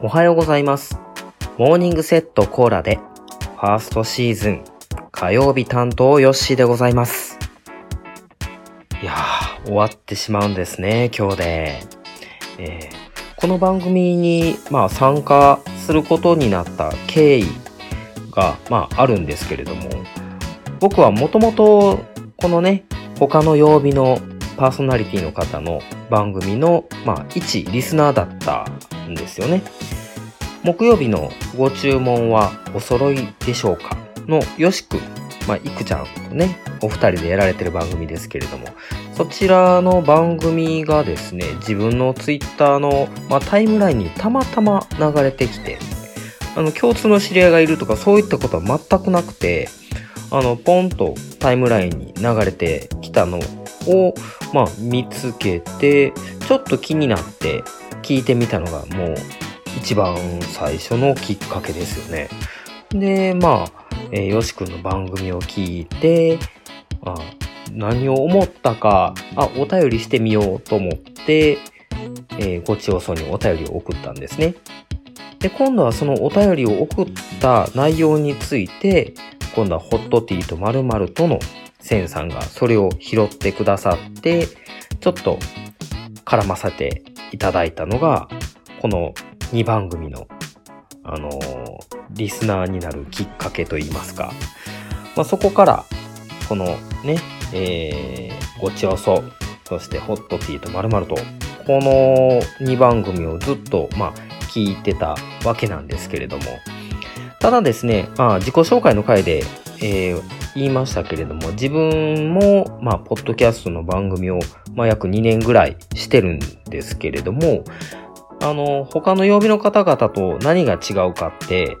おはようございます。モーニングセットコーラで、ファーストシーズン、火曜日担当ヨッシーでございます。いやー、終わってしまうんですね、今日で。えーこの番組に、まあ、参加することになった経緯が、まあ、あるんですけれども、僕はもともと、このね、他の曜日のパーソナリティの方の番組の、まあ、一リスナーだったんですよね。木曜日のご注文はお揃いでしょうか？のよしくん、まあ、いくちゃんとね、お二人でやられてる番組ですけれども、そちらの番組がですね、自分のツイッターの、まあ、タイムラインにたまたま流れてきて、あの、共通の知り合いがいるとかそういったことは全くなくて、あの、ポンとタイムラインに流れてきたのを、まあ、見つけて、ちょっと気になって聞いてみたのがもう一番最初のきっかけですよね。で、まあ、えーよしくんの番組を聞いて、あ何を思ったか、あ、お便りしてみようと思って、えーごちおそうにお便りを送ったんですね。で、今度はそのお便りを送った内容について、今度はホットティーと〇〇とのセンさんがそれを拾ってくださって、ちょっと絡ませていただいたのが、この2番組の、あのーリスナーになるきっかけといいますか。まあ、そこから、このね、えー、ごちおそ、そしてホットティーと〇〇と、この2番組をずっと、まあ、聞いてたわけなんですけれども、ただですね、まあ、自己紹介の回で、えー言いましたけれども、自分も、まあ、ポッドキャストの番組を、まあ、約2年ぐらいしてるんですけれども、あの、他の曜日の方々と何が違うかって、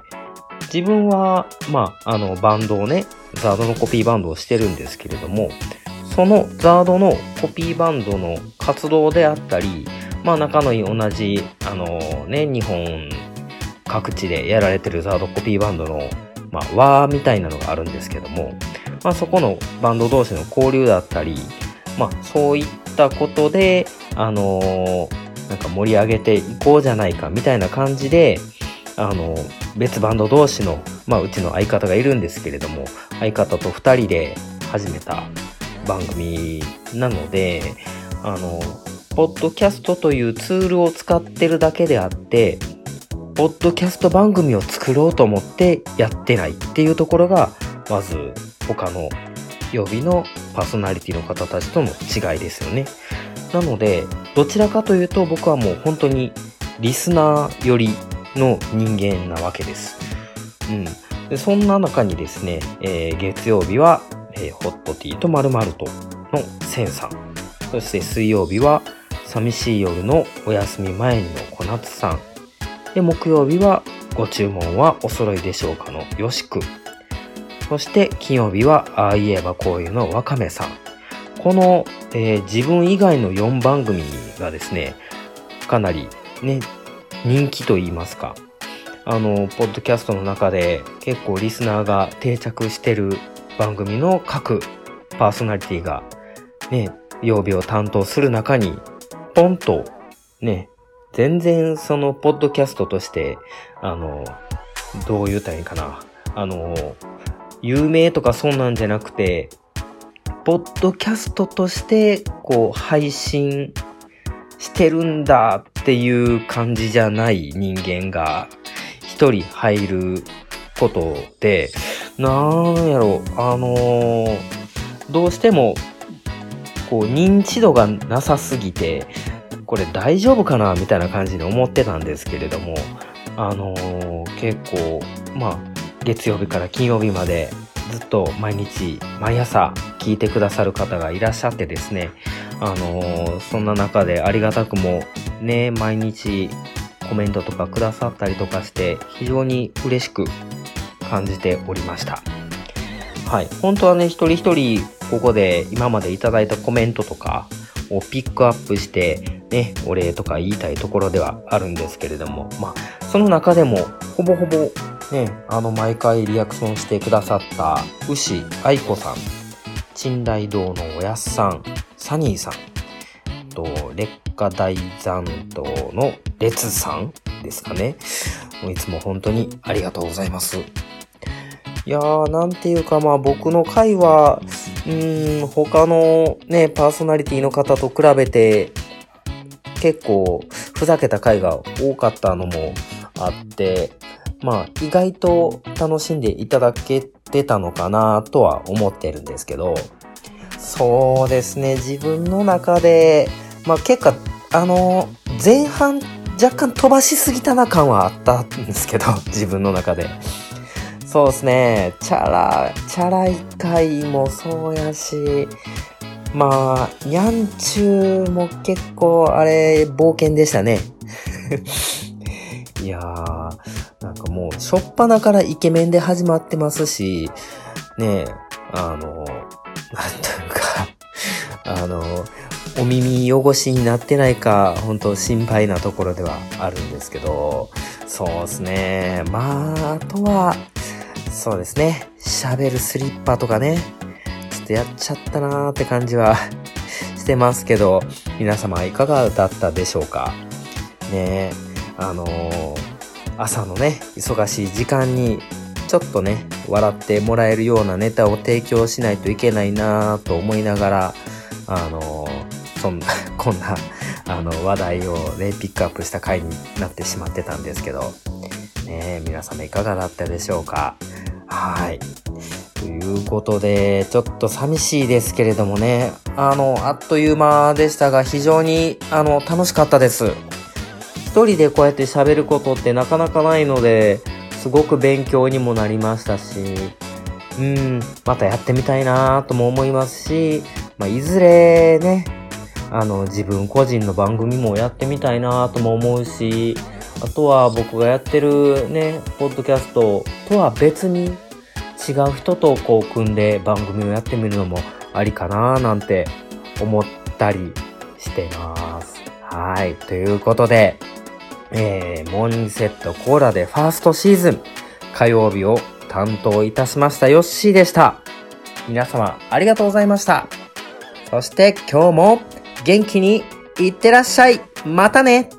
自分は、まあ、あの、バンドをね、ザードのコピーバンドをしてるんですけれども、そのザードのコピーバンドの活動であったり、まあ、仲のいい同じ、あのね、日本各地でやられてるザードコピーバンドの、まあ、輪みたいなのがあるんですけども、まあ、そこのバンド同士の交流だったり、まあ、そういったことで、あのーなんか盛り上げていこうじゃないかみたいな感じで、あの、別バンド同士の、まあ、うちの相方がいるんですけれども、相方と二人で始めた番組なので、あの、ポッドキャストというツールを使ってるだけであって、ポッドキャスト番組を作ろうと思ってやってないっていうところが、まず他の曜日のパーソナリティの方たちとの違いですよね。なので、どちらかというと僕はもう本当にリスナー寄りの人間なわけです。うん。でそんな中にですね、えー月曜日は、えーホットティーと〇〇とのセンさん。そして水曜日は寂しい夜のお休み前にの小夏さん。で、木曜日はご注文はお揃いでしょうかのよしく。そして金曜日はああ言えばこういうのわかめさん。この、えー自分以外の4番組がですね、かなりね、人気と言いますか、あの、ポッドキャストの中で結構リスナーが定着してる番組の各パーソナリティがね、曜日を担当する中に、ポンとね、全然そのポッドキャストとして、あの、どう言うたらいいかな、あの、有名とかそんなんじゃなくて、ポッドキャストとして、こう、配信してるんだっていう感じじゃない人間が一人入ることで、なんやろ、あのーどうしても、こう、認知度がなさすぎて、これ大丈夫かなみたいな感じに思ってたんですけれども、あのー結構、まあ、月曜日から金曜日までずっと毎日毎朝聞いてくださる方がいらっしゃってですねあのーそんな中でありがたくもね毎日コメントとかくださったりとかして非常に嬉しく感じておりました。はい。本当はね一人一人ここで今までいただいたコメントとかをピックアップしてねお礼とか言いたいところではあるんですけれどもまあその中でもほぼほぼね、あの毎回リアクションしてくださった牛愛子さん、珍来堂のおやすさん、サニーさん、と劣化大残党の列さん、ですかね。いつも本当にありがとうございます。いやー、なんていうかまあ僕の回は、うーん、他のね、パーソナリティの方と比べて、結構ふざけた回が多かったのもあって、まあ意外と楽しんでいただけてたのかなとは思ってるんですけど、そうですね、自分の中で、まあ結果、あの、前半若干飛ばしすぎたな感はあったんですけど、自分の中で。そうですね。チャラ、チャラい回もそうやし、まあ、ニャンチューも結構、あれ、冒険でしたね。いやー、かもう、しょっぱなからイケメンで始まってますし、ねえあの、なんというか、あの、お耳汚しになってないか、本当心配なところではあるんですけど、そうですね。まあ、あとは、そうですね。喋るスリッパとかね。ちょっとやっちゃったなーって感じは してますけど、皆様いかがだったでしょうかねえあのー、朝のね、忙しい時間にちょっとね、笑ってもらえるようなネタを提供しないといけないなと思いながら、あの、そんな、こんな、あの、話題をね、ピックアップした回になってしまってたんですけど、ね皆様いかがだったでしょうか？はい。ということで、ちょっと寂しいですけれどもね、あの、あっという間でしたが、非常に、あの、楽しかったです。一人でこうやって喋ることってなかなかないので、すごく勉強にもなりましたし、うん、またやってみたいなとも思いますし、まあ、いずれね、あの、自分個人の番組もやってみたいなとも思うし、あとは僕がやってるね、ポッドキャストとは別に違う人とこう組んで番組をやってみるのもありかななんて思ったりしてます。はい。ということで、えー、モーニングセットコーラでファーストシーズン火曜日を担当いたしましたヨッシーでした。皆様ありがとうございました。そして今日も元気にいってらっしゃい。またね